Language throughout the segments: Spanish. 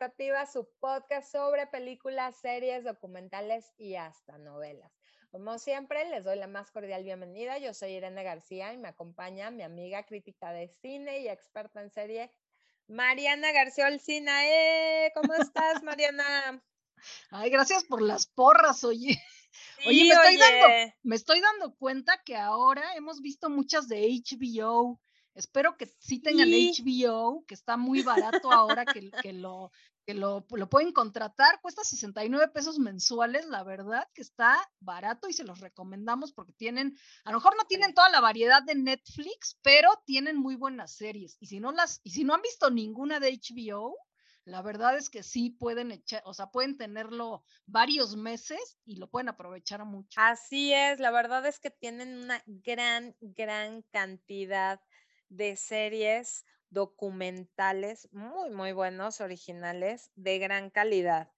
Expectativa, su podcast sobre películas, series, documentales y hasta novelas. Como siempre, les doy la más cordial bienvenida. Yo soy Irene García y me acompaña mi amiga crítica de cine y experta en serie, Mariana García Olcina. ¡Eh! ¿Cómo estás, Mariana? Ay, gracias por las porras, oye. oye, me estoy, Dando, me estoy dando cuenta que ahora hemos visto muchas de HBO Espero que sí tengan HBO, que está muy barato ahora que, que, lo, que lo, lo, pueden contratar. Cuesta 69 pesos mensuales, la verdad que está barato y se los recomendamos porque tienen, a lo mejor no tienen toda la variedad de Netflix, pero tienen muy buenas series. Y si no las, y si no han visto ninguna de HBO, la verdad es que sí pueden echar, o sea, pueden tenerlo varios meses y lo pueden aprovechar mucho. Así es, la verdad es que tienen una gran, gran cantidad de series documentales muy, muy buenos, originales, de gran calidad.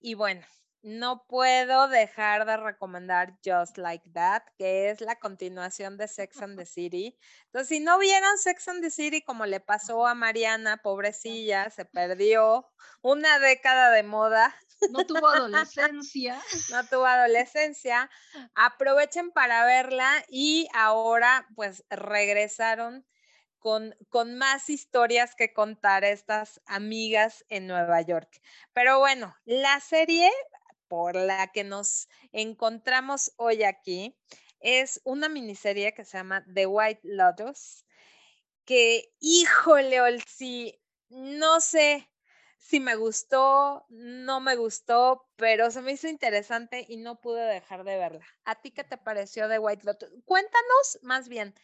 Y bueno, no puedo dejar de recomendar Just Like That, que es la continuación de Sex and the City. Entonces, si no vieron Sex and the City, como le pasó a Mariana, pobrecilla, se perdió una década de moda. No tuvo adolescencia. no tuvo adolescencia. Aprovechen para verla y ahora pues regresaron con, más historias que contar estas amigas en Nueva York. Pero bueno, la serie por la que nos encontramos hoy aquí es una miniserie que se llama The White Lotus, que híjole, Olsi, no sé si me gustó, no me gustó, pero se me hizo interesante y no pude dejar de verla. ¿A ti qué te pareció The White Lotus? Cuéntanos más bien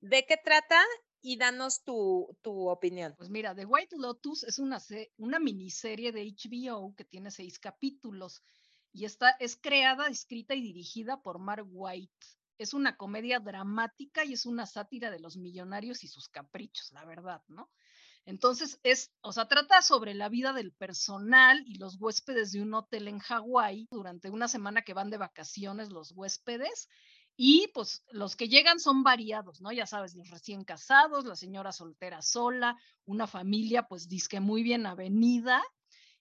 de qué trata y danos tu, opinión. Pues mira, The White Lotus es una, una miniserie de HBO que tiene seis capítulos y está, es creada, escrita y dirigida por Mark White. Es una comedia dramática y es una sátira de los millonarios y sus caprichos, la verdad, ¿no? Entonces, es, o sea, trata sobre la vida del personal y los huéspedes de un hotel en Hawái durante una semana que van de vacaciones los huéspedes y pues los que llegan son variados, ¿no? Ya sabes, los recién casados, la señora soltera sola, una familia pues disque muy bien avenida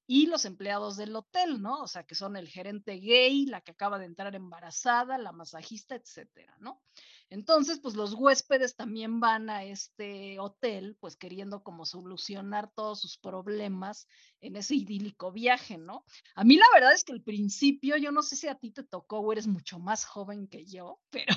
y los empleados del hotel, ¿no? O sea, que son el gerente gay, la que acaba de entrar embarazada, la masajista, etcétera, ¿no? Entonces, pues los huéspedes también van a este hotel, pues queriendo como solucionar todos sus problemas en ese idílico viaje, ¿no? A mí la verdad es que al principio, yo no sé si a ti te tocó o eres mucho más joven que yo, pero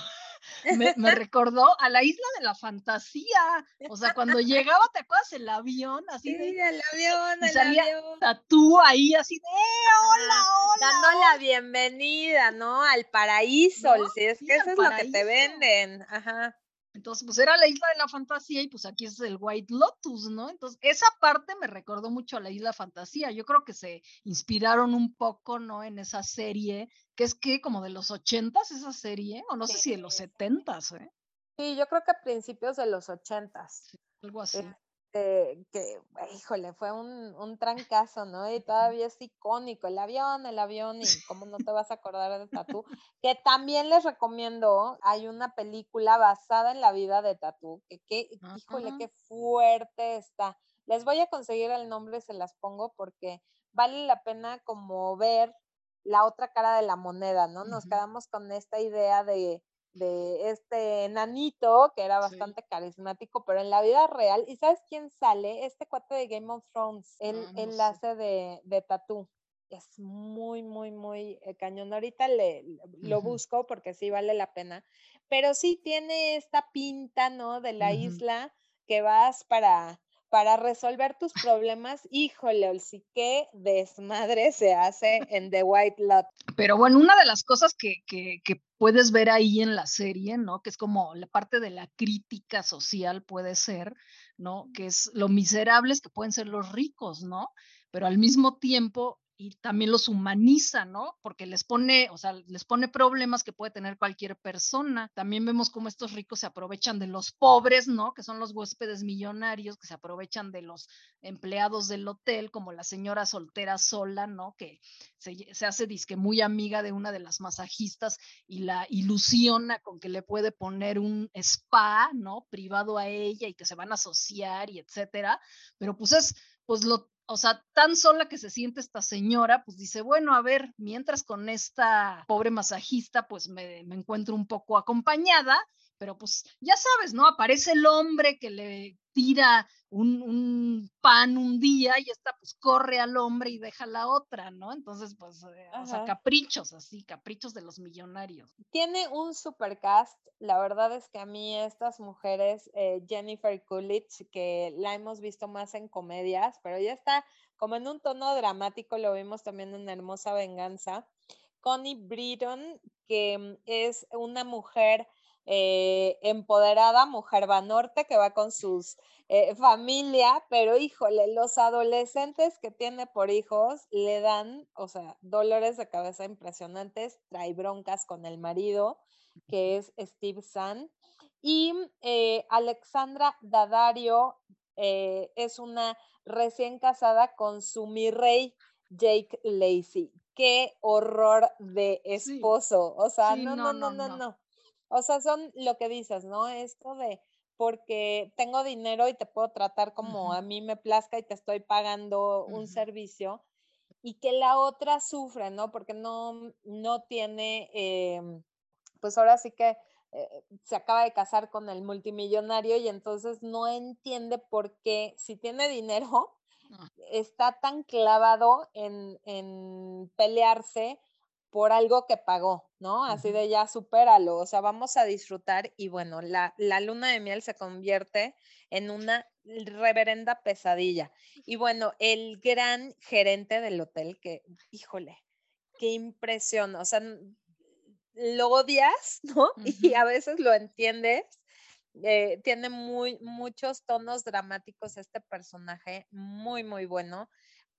me, recordó a la isla de la fantasía. O sea, cuando llegaba, ¿te acuerdas el avión? Así sí, el avión, el salía avión. Tatú ahí, así de, ¡Eh, hola, hola! Dando la bienvenida, ¿no? Al paraíso, si es que eso es lo que te venden. Ajá. Entonces, pues era la isla de la fantasía y pues aquí es el White Lotus, ¿no? Entonces, esa parte me recordó mucho a la isla fantasía. Yo creo que se inspiraron un poco, ¿no? En esa serie, que es que como de los ochentas esa serie, o no sé si de los setentas, ¿eh? Sí, yo creo que a principios de los ochentas. algo así. Este, que, híjole, fue un, un, trancazo, ¿no? Y todavía es icónico, el avión, el avión, y cómo no te vas a acordar de Tatú, que también les recomiendo, hay una película basada en la vida de Tatú, que, que híjole, qué fuerte está. Les voy a conseguir el nombre, se las pongo, porque vale la pena como ver la otra cara de la moneda, ¿no? Nos quedamos con esta idea de de este enanito que era bastante carismático, pero en la vida real, ¿y sabes quién sale? Este cuate de Game of Thrones, el ah, enlace de, de Tatú. Es muy, muy, muy eh, cañón. Ahorita le, lo busco porque sí vale la pena, pero sí tiene esta pinta, ¿no? De la isla que vas para para resolver tus problemas, híjole, sí que desmadre se hace en The White Lot. Pero bueno, una de las cosas que, que, que, puedes ver ahí en la serie, ¿no? Que es como la parte de la crítica social puede ser, ¿no? Que es lo miserables que pueden ser los ricos, ¿no? Pero al mismo tiempo y también los humaniza, ¿no? Porque les pone, o sea, les pone problemas que puede tener cualquier persona. También vemos cómo estos ricos se aprovechan de los pobres, ¿no? Que son los huéspedes millonarios, que se aprovechan de los empleados del hotel, como la señora soltera sola, ¿no? Que se, hace disque muy amiga de una de las masajistas y la ilusiona con que le puede poner un spa, ¿no? Privado a ella y que se van a asociar y etcétera. Pero pues es, pues lo o sea, tan sola que se siente esta señora, pues dice, bueno, a ver, mientras con esta pobre masajista, pues me, me encuentro un poco acompañada, pero pues ya sabes, ¿no? Aparece el hombre que le tira un, pan un día y esta pues corre al hombre y deja la otra, ¿no? Entonces, pues, eh, o sea, caprichos así, caprichos de los millonarios. Tiene un supercast, la verdad es que a mí estas mujeres, eh, Jennifer Coolidge, que la hemos visto más en comedias, pero ya está como en un tono dramático, lo vimos también en Hermosa Venganza. Connie Britton, que mm, es una mujer eh, empoderada, mujer va norte, que va con sus eh, familia, pero híjole, los adolescentes que tiene por hijos le dan, o sea, dolores de cabeza impresionantes, trae broncas con el marido, que es Steve San. Y eh, Alexandra Dadario es una recién casada con su mi rey Jake Lacey. Qué horror de esposo. O sea, no, no, no, no, no. O sea, son lo que dices, ¿no? Esto de porque tengo dinero y te puedo tratar como a mí me plazca y te estoy pagando un servicio y que la otra sufre, ¿no? Porque no, no tiene, em, pues ahora sí que eh, se acaba de casar con el multimillonario y entonces no entiende por qué si tiene dinero ah. está tan clavado en, en pelearse por algo que pagó, ¿no? Así de ya supéralo, o sea, vamos a disfrutar y bueno, la, la, luna de miel se convierte en una reverenda pesadilla. Y bueno, el gran gerente del hotel, que, híjole, qué impresión, o sea, lo odias, ¿no? Y a veces lo entiendes. Eh, tiene muy, muchos tonos dramáticos este personaje, muy, muy bueno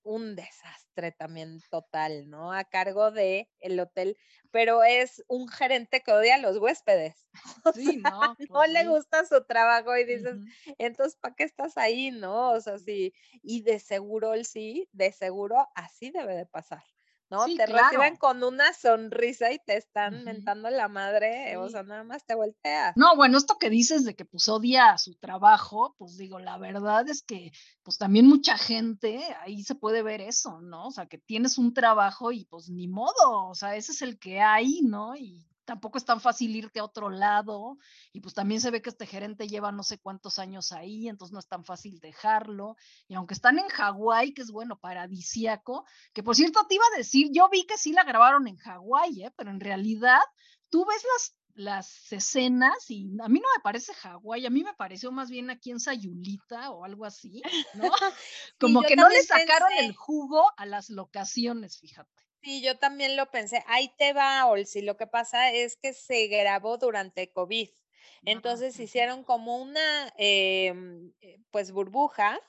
un desastre también total, ¿no? A cargo de el hotel, pero es un gerente que odia a los huéspedes. Sí, no. no pues le gusta su trabajo y dices, entonces, ¿para qué estás ahí, no? O sea, sí, y de seguro el sí, de seguro así debe de pasar. ¿No? te reciben con una sonrisa y te están mentando la madre, o sea, nada más te volteas. No, bueno, esto que dices de que pues odia su trabajo, pues digo, la verdad es que pues también mucha gente, ahí se puede ver eso, ¿no? O sea, que tienes un trabajo y pues ni modo, o sea, ese es el que hay, ¿no? Y tampoco es tan fácil irte a otro lado y pues también se ve que este gerente lleva no sé cuántos años ahí, entonces no es tan fácil dejarlo. Y aunque están en Hawái, que es bueno, paradisíaco, que por cierto te iba a decir, yo vi que sí la grabaron en Hawái, ¿eh? pero en realidad tú ves las las escenas y a mí no me parece Hawái, a mí me pareció más bien aquí en Sayulita o algo así, ¿no? Como que no le sacaron el jugo a las locaciones, fíjate. Sí, yo también lo pensé. Ahí te va, Olsi. Lo que pasa es que se grabó durante COVID. Entonces hicieron como una, em, eh, pues, burbuja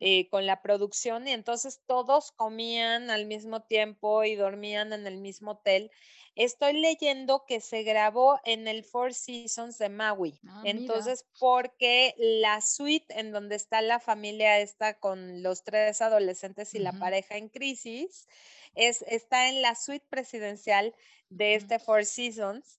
eh, con la producción y entonces todos comían al mismo tiempo y dormían en el mismo hotel. Estoy leyendo que se grabó en el Four Seasons de Maui. Ah, entonces, porque la suite en donde está la familia está con los tres adolescentes y la pareja en crisis, es, está en la suite presidencial de este Four Seasons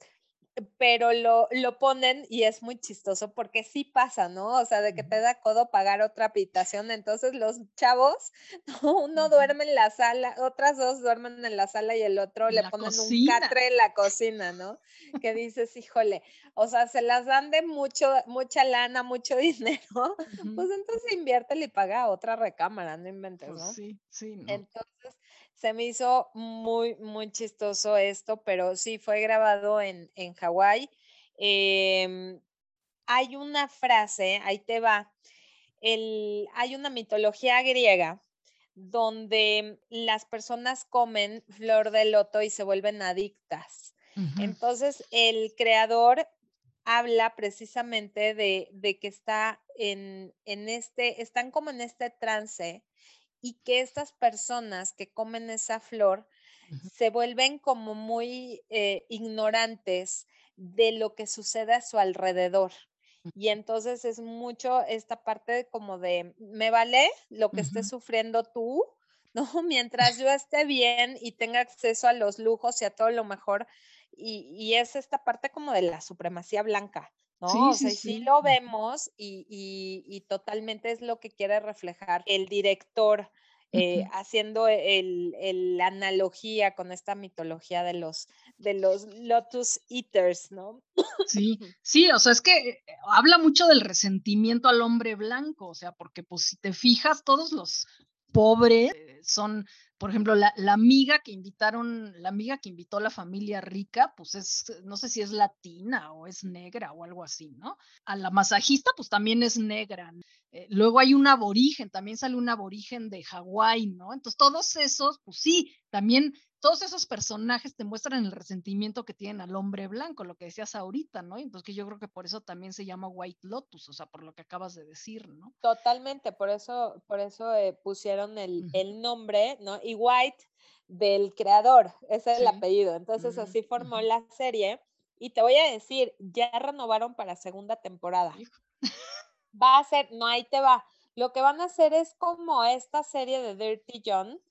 pero lo, lo, ponen y es muy chistoso porque sí pasa, ¿no? O sea, de que te da codo pagar otra habitación, entonces los chavos, uno duerme en la sala, otras dos duermen en la sala y el otro le ponen un catre en la cocina, ¿no? Que dices, híjole, o sea, se las dan de mucho, mucha lana, mucho dinero, pues entonces invierte y paga otra recámara, no inventes, pues ¿no? sí, sí. Entonces, se me hizo muy, muy chistoso esto, pero sí fue grabado en, en Hawái. Em, hay una frase, ahí te va, el, hay una mitología griega donde las personas comen flor de loto y se vuelven adictas. Entonces, el creador habla precisamente de, de que está en, en, este, están como en este trance y que estas personas que comen esa flor se vuelven como muy eh, ignorantes de lo que sucede a su alrededor. Y entonces es mucho esta parte como de, me vale lo que estés sufriendo tú, ¿no? Mientras yo esté bien y tenga acceso a los lujos y a todo lo mejor. Y, es esta parte como de la supremacía blanca, ¿no? Sí, sí, lo vemos y, y, totalmente es lo que quiere reflejar el director eh, haciendo el, la analogía con esta mitología de los, de los Lotus Eaters, ¿no? Sí, sí, o sea, es que habla mucho del resentimiento al hombre blanco, o sea, porque pues si te fijas, todos los pobres son por ejemplo, la, amiga que invitaron, la amiga que invitó a la familia rica, pues es, no sé si es latina o es negra o algo así, ¿no? A la masajista, pues también es negra. Eh, luego hay un aborigen, también sale un aborigen de Hawái, ¿no? Entonces, todos esos, pues sí, también todos esos personajes te muestran el resentimiento que tienen al hombre blanco, lo que decías ahorita, ¿no? Entonces que yo creo que por eso también se llama White Lotus, o sea, por lo que acabas de decir, ¿no? Totalmente, por eso, por eso eh, pusieron el, nombre, ¿no? Y White del creador, ese es el apellido. Entonces así formó la serie. Y te voy a decir, ya renovaron para segunda temporada. Va a ser, no, ahí te va. Lo que van a hacer es como esta serie de Dirty John,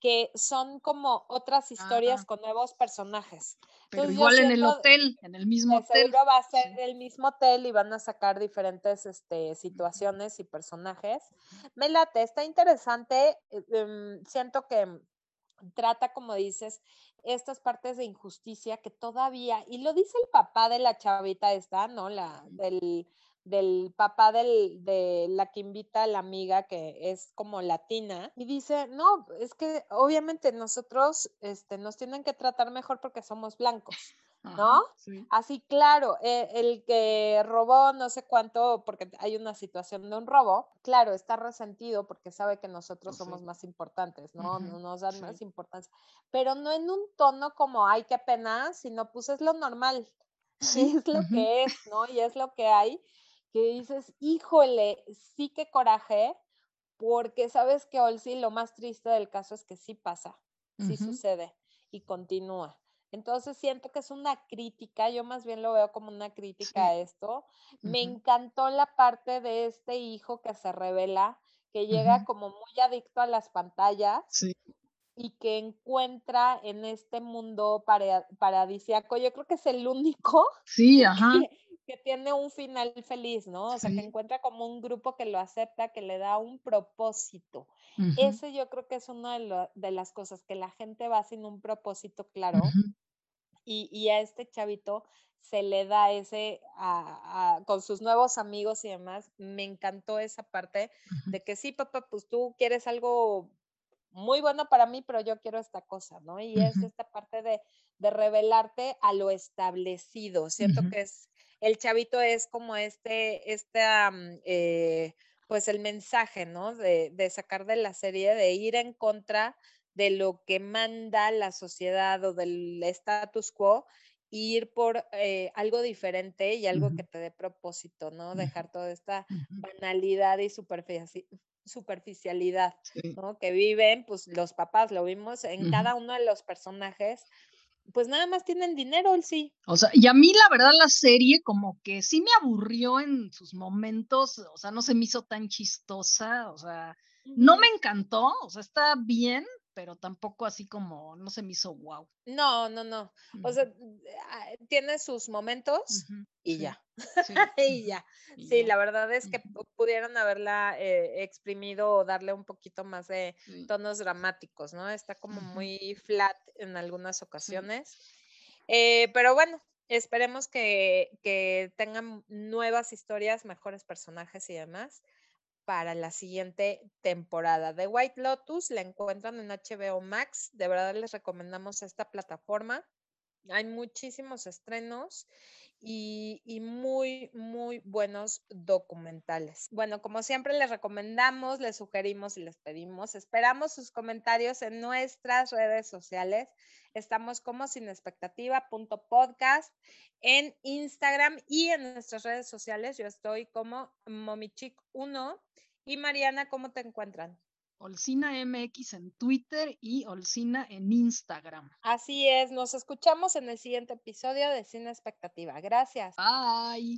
que son como otras historias con nuevos personajes. Pero igual en el hotel, en el mismo hotel. Seguro va a ser el mismo hotel y van a sacar diferentes este, situaciones y personajes. Me late, está interesante. Eh, em, siento que trata, como dices, estas partes de injusticia que todavía, y lo dice el papá de la chavita esta, ¿no? La del del papá del, de la que invita a la amiga que es como latina y dice, no, es que obviamente nosotros este, nos tienen que tratar mejor porque somos blancos. ¿No? Así, claro, e, el que robó no sé cuánto, porque hay una situación de un robo, claro, está resentido porque sabe que nosotros somos más importantes, ¿no? no nos dan más importancia, pero no en un tono como, ay, qué pena, sino pues es lo normal, sí. es lo que es, ¿no? Y es lo que hay que dices, híjole, sí que coraje, porque sabes que Olsi, lo más triste del caso es que sí pasa, sí sucede y continúa. Entonces siento que es una crítica, yo más bien lo veo como una crítica a esto. Me encantó la parte de este hijo que se revela, que llega como muy adicto a las pantallas y que encuentra en este mundo paradisíaco, yo creo que es el único sí, ajá. que tiene un final feliz, ¿no? O sea, que encuentra como un grupo que lo acepta, que le da un propósito. Ese yo creo que es una de, las cosas, que la gente va sin un propósito claro y, a este chavito se le da ese, con sus nuevos amigos y demás, me encantó esa parte de que sí, papá, pues tú quieres algo muy bueno para mí, pero yo quiero esta cosa, ¿no? Y es esta parte de, de revelarte a lo establecido. Siento que es el chavito es como este, esta, mm, eh, pues el mensaje, ¿no? De, sacar de la serie, de ir en contra de lo que manda la sociedad o del status quo, ir por eh, algo diferente y algo que te dé propósito, ¿no? Dejar toda esta banalidad y superficialidad, ¿no? Que viven, pues los papás, lo vimos en cada uno de los personajes, pues nada más tienen dinero, él sí. O sea, y a mí la verdad la serie como que sí me aburrió en sus momentos, o sea, no se me hizo tan chistosa, o sea, no me encantó, o sea, está bien, pero tampoco así como no se me hizo wow. No, no, no. O sea, ah, tiene sus momentos y ya. y ya. sí, la verdad es que pudieron haberla eh, exprimido o darle un poquito más de tonos dramáticos, ¿no? Está como muy flat en algunas ocasiones. Eh, pero bueno, esperemos que, que tengan nuevas historias, mejores personajes y demás para la siguiente temporada. de White Lotus la encuentran en HBO Max. De verdad les recomendamos esta plataforma. Hay muchísimos estrenos y, muy, muy buenos documentales. Bueno, como siempre les recomendamos, les sugerimos y les pedimos, esperamos sus comentarios en nuestras redes sociales. Estamos como sin expectativa.podcast en Instagram y en nuestras redes sociales. Yo estoy como momichic1 y Mariana, ¿cómo te encuentran? Olcina MX en Twitter y Olcina en Instagram. Así es, nos escuchamos en el siguiente episodio de Cine Expectativa. Gracias. Bye.